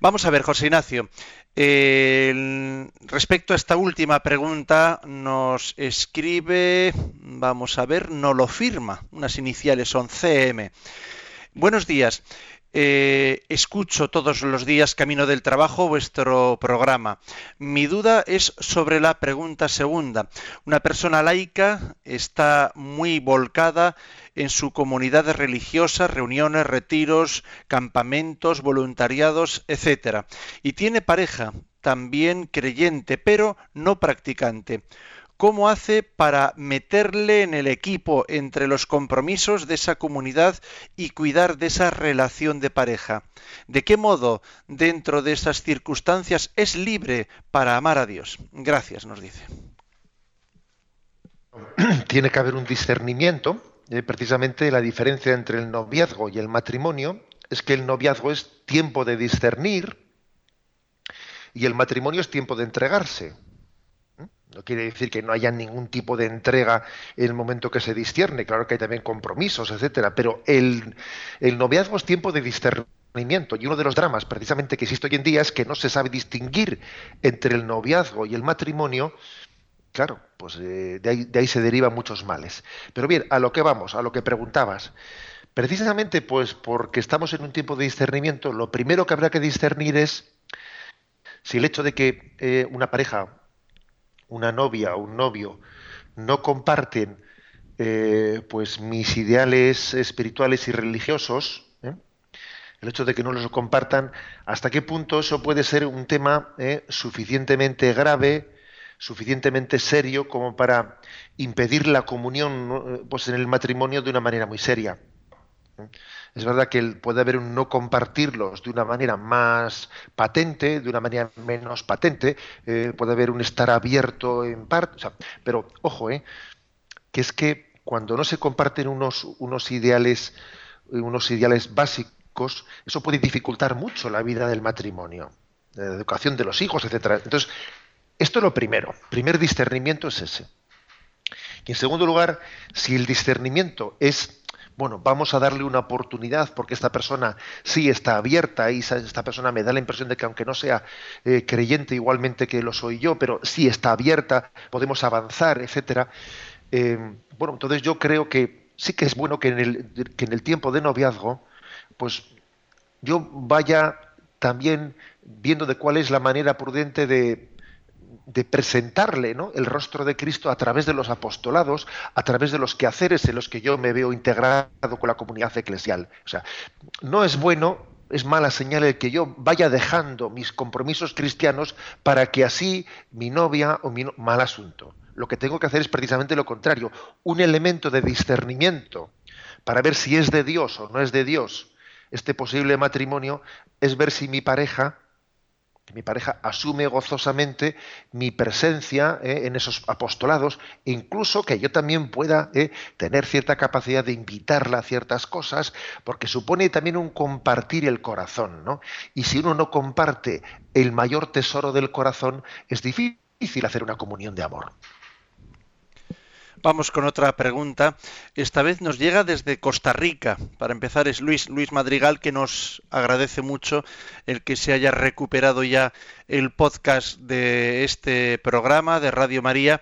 Vamos a ver, José Ignacio. respecto a esta última pregunta, nos escribe, vamos a ver, no lo firma. Unas iniciales son CM. Buenos días. Eh, escucho todos los días camino del trabajo vuestro programa. Mi duda es sobre la pregunta segunda. Una persona laica está muy volcada en su comunidad religiosa, reuniones, retiros, campamentos, voluntariados, etc. Y tiene pareja, también creyente, pero no practicante. ¿Cómo hace para meterle en el equipo entre los compromisos de esa comunidad y cuidar de esa relación de pareja? ¿De qué modo, dentro de esas circunstancias, es libre para amar a Dios? Gracias, nos dice. Tiene que haber un discernimiento. Eh, precisamente la diferencia entre el noviazgo y el matrimonio es que el noviazgo es tiempo de discernir y el matrimonio es tiempo de entregarse. No quiere decir que no haya ningún tipo de entrega en el momento que se discierne, claro que hay también compromisos, etcétera, pero el, noviazgo es tiempo de discernimiento y uno de los dramas precisamente que existe hoy en día es que no se sabe distinguir entre el noviazgo y el matrimonio. Claro, pues eh, de, ahí, de ahí se derivan muchos males. Pero bien, a lo que vamos, a lo que preguntabas. Precisamente pues porque estamos en un tiempo de discernimiento, lo primero que habrá que discernir es si el hecho de que eh, una pareja una novia o un novio no comparten eh, pues mis ideales espirituales y religiosos, ¿eh? el hecho de que no los compartan, hasta qué punto eso puede ser un tema ¿eh? suficientemente grave, suficientemente serio como para impedir la comunión pues en el matrimonio de una manera muy seria. Es verdad que puede haber un no compartirlos de una manera más patente, de una manera menos patente, eh, puede haber un estar abierto en parte, pero ojo, eh, que es que cuando no se comparten unos, unos ideales, unos ideales básicos, eso puede dificultar mucho la vida del matrimonio, la educación de los hijos, etcétera. Entonces, esto es lo primero. Primer discernimiento es ese. Y en segundo lugar, si el discernimiento es bueno, vamos a darle una oportunidad porque esta persona sí está abierta y esta persona me da la impresión de que aunque no sea eh, creyente igualmente que lo soy yo, pero sí está abierta, podemos avanzar, etcétera. Eh, bueno, entonces yo creo que sí que es bueno que en, el, que en el tiempo de noviazgo, pues yo vaya también viendo de cuál es la manera prudente de, de presentarle ¿no? el rostro de Cristo a través de los apostolados, a través de los quehaceres en los que yo me veo integrado con la comunidad eclesial. O sea, no es bueno, es mala señal el que yo vaya dejando mis compromisos cristianos para que así mi novia o mi mal asunto. Lo que tengo que hacer es precisamente lo contrario, un elemento de discernimiento para ver si es de Dios o no es de Dios este posible matrimonio, es ver si mi pareja mi pareja asume gozosamente mi presencia eh, en esos apostolados, incluso que yo también pueda eh, tener cierta capacidad de invitarla a ciertas cosas, porque supone también un compartir el corazón, ¿no? Y si uno no comparte el mayor tesoro del corazón, es difícil hacer una comunión de amor. Vamos con otra pregunta. Esta vez nos llega desde Costa Rica. Para empezar es Luis, Luis Madrigal que nos agradece mucho el que se haya recuperado ya el podcast de este programa de Radio María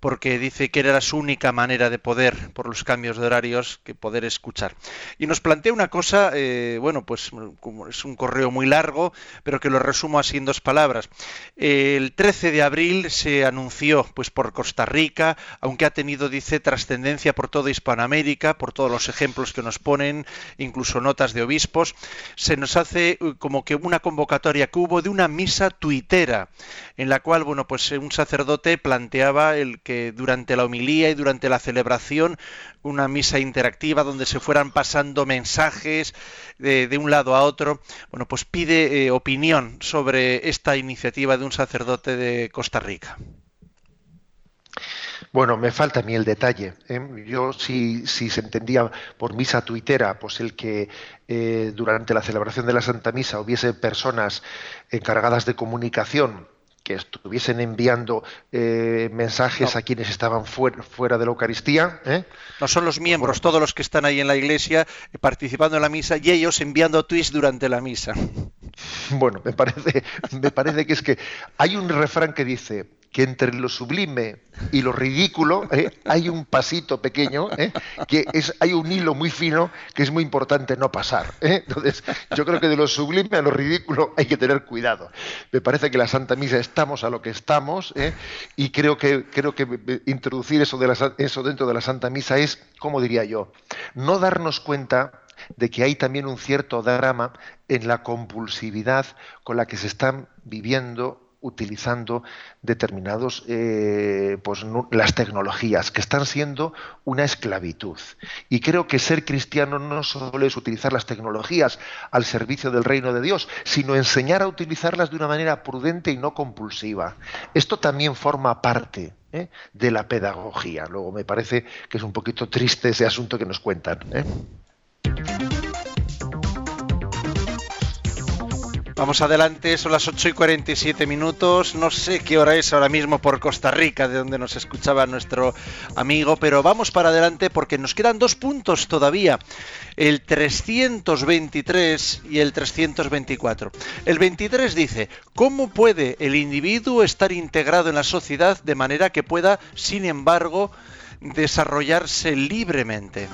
porque dice que era su única manera de poder, por los cambios de horarios, que poder escuchar. Y nos plantea una cosa, eh, bueno, pues como es un correo muy largo, pero que lo resumo así en dos palabras. El 13 de abril se anunció, pues por Costa Rica, aunque ha tenido, dice, trascendencia por toda Hispanoamérica, por todos los ejemplos que nos ponen, incluso notas de obispos, se nos hace uh, como que una convocatoria que hubo de una misa tuitera, en la cual, bueno, pues un sacerdote planteaba el que durante la homilía y durante la celebración, una misa interactiva donde se fueran pasando mensajes de, un lado a otro, bueno, pues pide eh, opinión sobre esta iniciativa de un sacerdote de Costa Rica. Bueno, me falta a mí el detalle. ¿eh? Yo, si, si, se entendía por misa tuitera, pues el que eh, durante la celebración de la Santa Misa hubiese personas encargadas de comunicación que estuviesen enviando eh, mensajes a quienes estaban fuera, de la Eucaristía. No son los miembros, todos los que están ahí en la iglesia participando en la misa y ellos enviando tweets durante la misa. Bueno, me parece, me parece que es que hay un refrán que dice, que entre lo sublime y lo ridículo ¿eh? hay un pasito pequeño, ¿eh? que es, hay un hilo muy fino que es muy importante no pasar. ¿eh? Entonces, yo creo que de lo sublime a lo ridículo hay que tener cuidado. Me parece que la Santa Misa estamos a lo que estamos y creo que, creo que introducir eso, de la, eso dentro de la Santa Misa es, como diría yo, no darnos cuenta de que hay también un cierto drama en la compulsividad con la que se están viviendo utilizando determinados eh, pues las tecnologías que están siendo una esclavitud y creo que ser cristiano no solo es utilizar las tecnologías al servicio del reino de Dios sino enseñar a utilizarlas de una manera prudente y no compulsiva esto también forma parte ¿eh? de la pedagogía luego me parece que es un poquito triste ese asunto que nos cuentan ¿eh? Vamos adelante, son las 8 y 47 minutos. No sé qué hora es ahora mismo por Costa Rica, de donde nos escuchaba nuestro amigo, pero vamos para adelante porque nos quedan dos puntos todavía: el 323 y el 324. El 23 dice: ¿Cómo puede el individuo estar integrado en la sociedad de manera que pueda, sin embargo, desarrollarse libremente?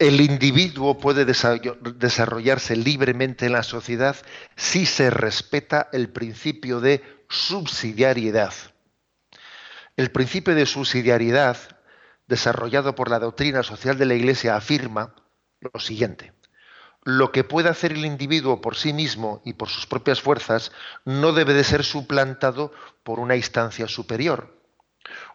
El individuo puede desarrollarse libremente en la sociedad si se respeta el principio de subsidiariedad. El principio de subsidiariedad, desarrollado por la doctrina social de la Iglesia, afirma lo siguiente. Lo que puede hacer el individuo por sí mismo y por sus propias fuerzas no debe de ser suplantado por una instancia superior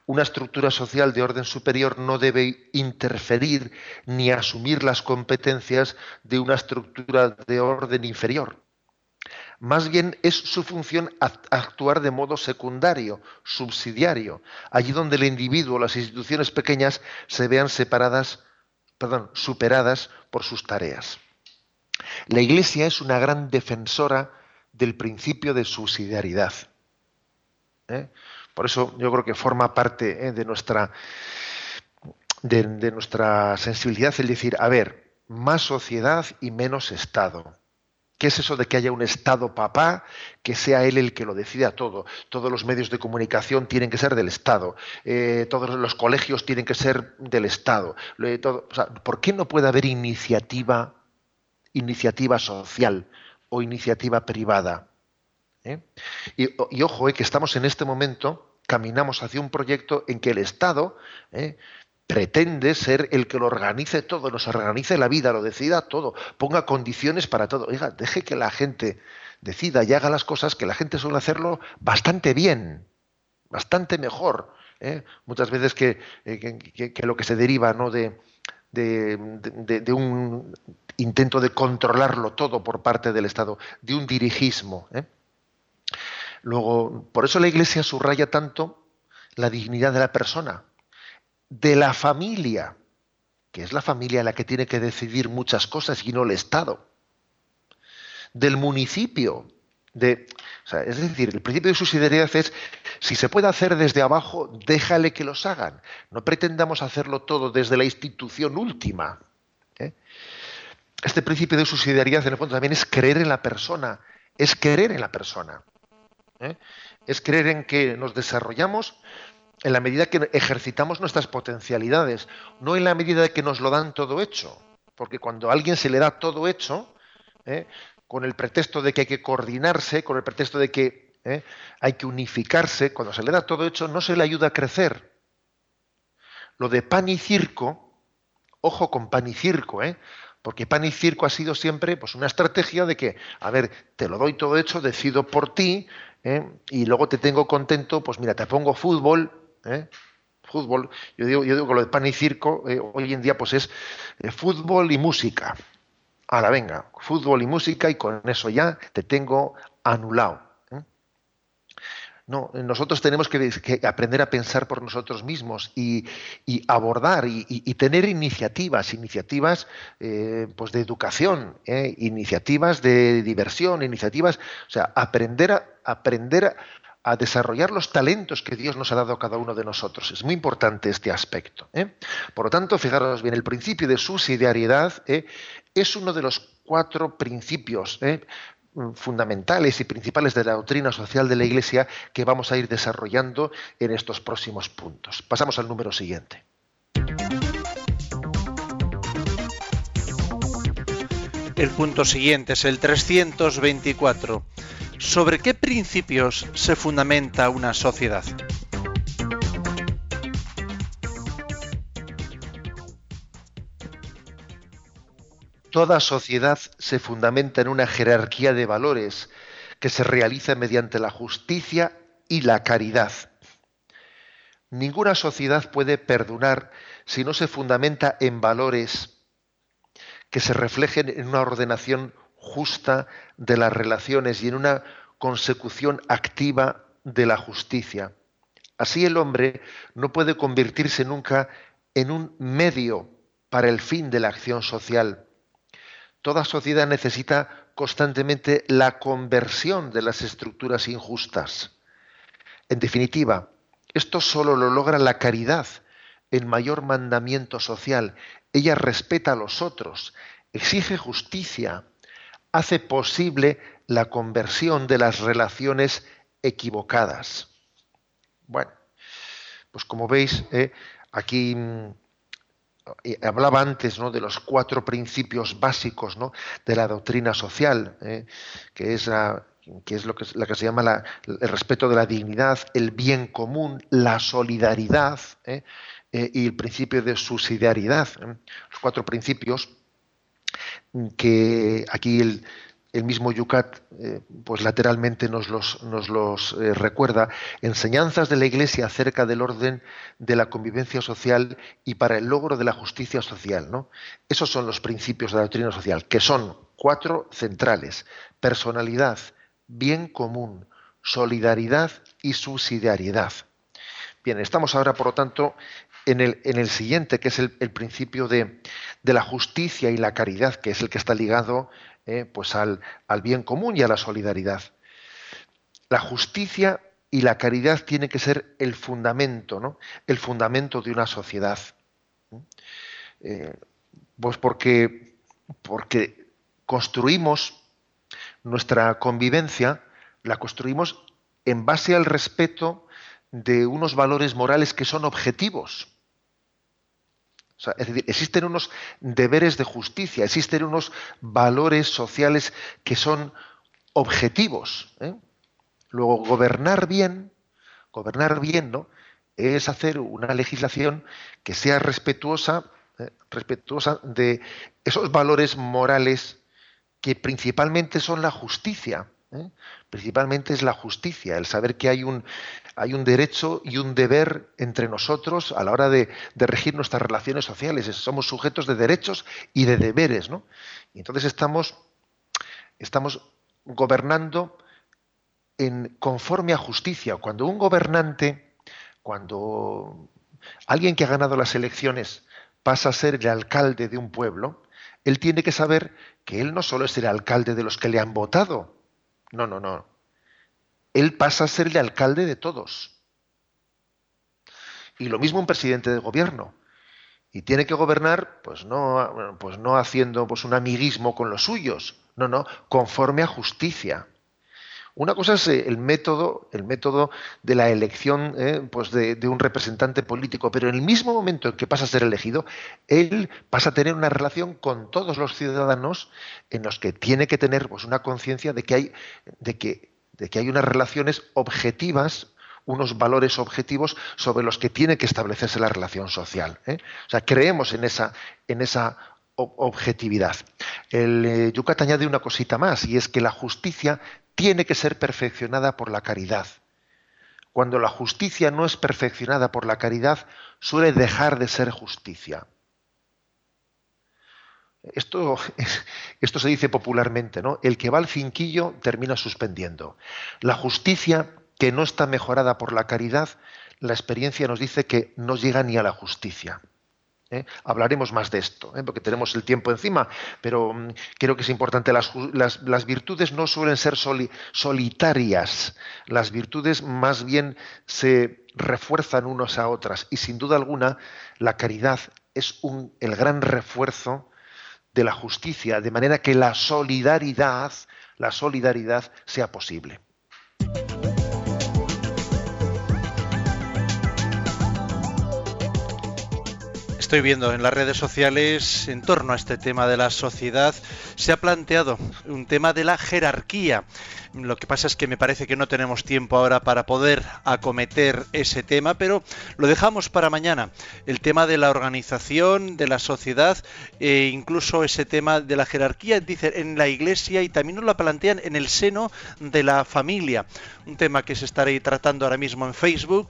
una estructura social de orden superior no debe interferir ni asumir las competencias de una estructura de orden inferior. Más bien es su función actuar de modo secundario, subsidiario, allí donde el individuo, las instituciones pequeñas se vean separadas, perdón, superadas por sus tareas. La Iglesia es una gran defensora del principio de subsidiariedad. ¿eh? Por eso yo creo que forma parte eh, de, nuestra, de, nuestra sensibilidad el decir, a ver, más sociedad y menos Estado. ¿Qué es eso de que haya un Estado papá, que sea él el que lo decida todo? Todos los medios de comunicación tienen que ser del Estado, eh, todos los colegios tienen que ser del Estado. ¿Por qué no puede haber iniciativa, iniciativa social o iniciativa privada? ¿Eh? Y, ojo, eh, que estamos en este momento, caminamos hacia un proyecto en que el Estado ¿eh? pretende ser el que lo organice todo, nos organice la vida, lo decida todo, ponga condiciones para todo. Oiga, deje que la gente decida y haga las cosas que la gente suele hacerlo bastante bien, bastante mejor. Muchas veces que, lo que se deriva ¿no? de, un intento de controlarlo todo por parte del Estado, de un dirigismo. Luego, por eso la Iglesia subraya tanto la dignidad de la persona, de la familia, que es la familia la que tiene que decidir muchas cosas y no el Estado, del municipio, de, es decir, el principio de subsidiariedad es, si se puede hacer desde abajo, déjale que los hagan. No pretendamos hacerlo todo desde la institución última. ¿eh? Este principio de subsidiariedad, en el fondo, también es creer en la persona, es creer en la persona. ¿Eh? Es creer en que nos desarrollamos en la medida que ejercitamos nuestras potencialidades, no en la medida que nos lo dan todo hecho. Porque cuando a alguien se le da todo hecho, ¿eh? con el pretexto de que hay que coordinarse, con el pretexto de que ¿eh? hay que unificarse, cuando se le da todo hecho, no se le ayuda a crecer. Lo de pan y circo, ojo con pan y circo, ¿eh? porque pan y circo ha sido siempre pues, una estrategia de que, a ver, te lo doy todo hecho, decido por ti, ¿eh? y luego te tengo contento, pues mira, te pongo fútbol, ¿eh? fútbol, yo digo, yo digo que lo de pan y circo eh, hoy en día pues es fútbol y música. Ahora venga, fútbol y música y con eso ya te tengo anulado. No, nosotros tenemos que, aprender a pensar por nosotros mismos y, abordar y, tener iniciativas, iniciativas pues de educación, iniciativas de diversión, iniciativas, o sea, aprender a, aprender a desarrollar los talentos que Dios nos ha dado a cada uno de nosotros. Es muy importante este aspecto. ¿eh? Por lo tanto, fijaros bien, el principio de subsidiariedad ¿eh? es uno de los cuatro principios ¿eh? Fundamentales y principales de la doctrina social de la Iglesia que vamos a ir desarrollando en estos próximos puntos. Pasamos al número siguiente. El punto siguiente es el 324. ¿Sobre qué principios se fundamenta una sociedad? Toda sociedad se fundamenta en una jerarquía de valores que se realiza mediante la justicia y la caridad. Ninguna sociedad puede perdonar si no se fundamenta en valores que se reflejen en una ordenación justa de las relaciones y en una consecución activa de la justicia. Así el hombre no puede convertirse nunca en un medio para el fin de la acción social. Toda sociedad necesita constantemente la conversión de las estructuras injustas. En definitiva, esto solo lo logra la caridad, el mayor mandamiento social. Ella respeta a los otros, exige justicia, hace posible la conversión de las relaciones equivocadas. Bueno, pues como veis, eh, aquí mm, hablaba antes ¿no? de los cuatro principios básicos ¿no? de la doctrina social, eh, que es, que es lo que, la que se llama el respeto de la dignidad, el bien común, la solidaridad y el principio de subsidiariedad. Los cuatro principios que aquí el, mismo Yucat eh, pues lateralmente nos los, nos los eh, recuerda, enseñanzas de la Iglesia acerca del orden de la convivencia social y para el logro de la justicia social. ¿no? Esos son los principios de la doctrina social, que son cuatro centrales, personalidad, bien común, solidaridad y subsidiariedad. Bien, estamos ahora, por lo tanto, en el, en el siguiente, que es el, principio de, la justicia y la caridad, que es el que está ligado eh, pues al, bien común y a la solidaridad. La justicia y la caridad tienen que ser el fundamento, ¿no? El fundamento de una sociedad. Eh, pues porque, porque construimos nuestra convivencia, la construimos en base al respeto de unos valores morales que son objetivos es decir, existen unos deberes de justicia, existen unos valores sociales que son objetivos. ¿eh? Luego, gobernar bien, gobernar bien, ¿no? Es hacer una legislación que sea respetuosa, ¿eh? respetuosa de esos valores morales que principalmente son la justicia. ¿Eh? Principalmente es la justicia, el saber que hay un, hay un derecho y un deber entre nosotros a la hora de, regir nuestras relaciones sociales. Somos sujetos de derechos y de deberes, ¿no? Y entonces estamos, estamos gobernando en, conforme a justicia. Cuando un gobernante, cuando alguien que ha ganado las elecciones pasa a ser el alcalde de un pueblo, él tiene que saber que él no solo es el alcalde de los que le han votado. No, no, no él pasa a ser el alcalde de todos. Y lo mismo un presidente de gobierno. Y tiene que gobernar, pues no, pues no haciendo pues un amiguismo con los suyos, no, no, conforme a justicia. Una cosa es eh, el método, el método de la elección eh, pues de, un representante político, pero en el mismo momento en que pasa a ser elegido, él pasa a tener una relación con todos los ciudadanos en los que tiene que tener pues, una conciencia de que hay, de que, de que hay unas relaciones objetivas unos valores objetivos sobre los que tiene que establecerse la relación social. ¿eh? O sea, creemos en esa, en esa objetividad. El eh, Yucat añade una cosita más, y es que la justicia tiene que ser perfeccionada por la caridad. Cuando la justicia no es perfeccionada por la caridad, suele dejar de ser justicia. Esto, se dice popularmente, ¿no? El que va al finquillo termina suspendiendo. La justicia que no está mejorada por la caridad, la experiencia nos dice que no llega ni a la justicia. ¿Eh? Hablaremos más de esto, ¿eh? porque tenemos el tiempo encima, pero mm, creo que es importante. Las, virtudes no suelen ser solitarias, las virtudes más bien se refuerzan unas a otras y sin duda alguna la caridad es el gran refuerzo de la justicia, de manera que la solidaridad, la solidaridad sea posible. Estoy viendo en las redes sociales en torno a este tema de la sociedad se ha planteado un tema de la jerarquía. Lo que pasa es que me parece que no tenemos tiempo ahora para poder acometer ese tema, pero lo dejamos para mañana. El tema de la organización, de la sociedad e incluso ese tema de la jerarquía, dice en la iglesia y también nos lo plantean en el seno de la familia. Un tema que se estará tratando ahora mismo en Facebook,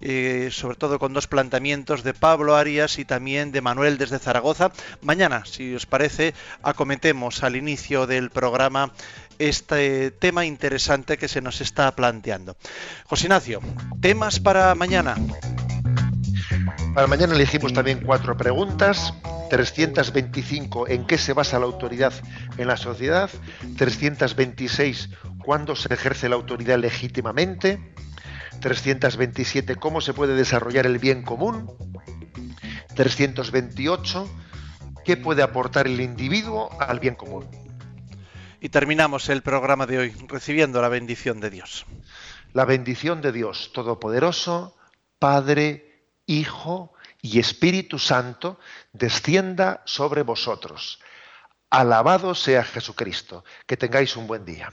eh, sobre todo con dos planteamientos de Pablo Arias y también de Manuel desde Zaragoza. Mañana, si os parece, acometemos al inicio del programa este tema interesante que se nos está planteando. José Ignacio, temas para mañana. Para mañana elegimos también cuatro preguntas. 325, ¿en qué se basa la autoridad en la sociedad? 326, ¿cuándo se ejerce la autoridad legítimamente? 327, ¿cómo se puede desarrollar el bien común? 328, ¿qué puede aportar el individuo al bien común? Y terminamos el programa de hoy recibiendo la bendición de Dios. La bendición de Dios Todopoderoso, Padre, Hijo y Espíritu Santo, descienda sobre vosotros. Alabado sea Jesucristo. Que tengáis un buen día.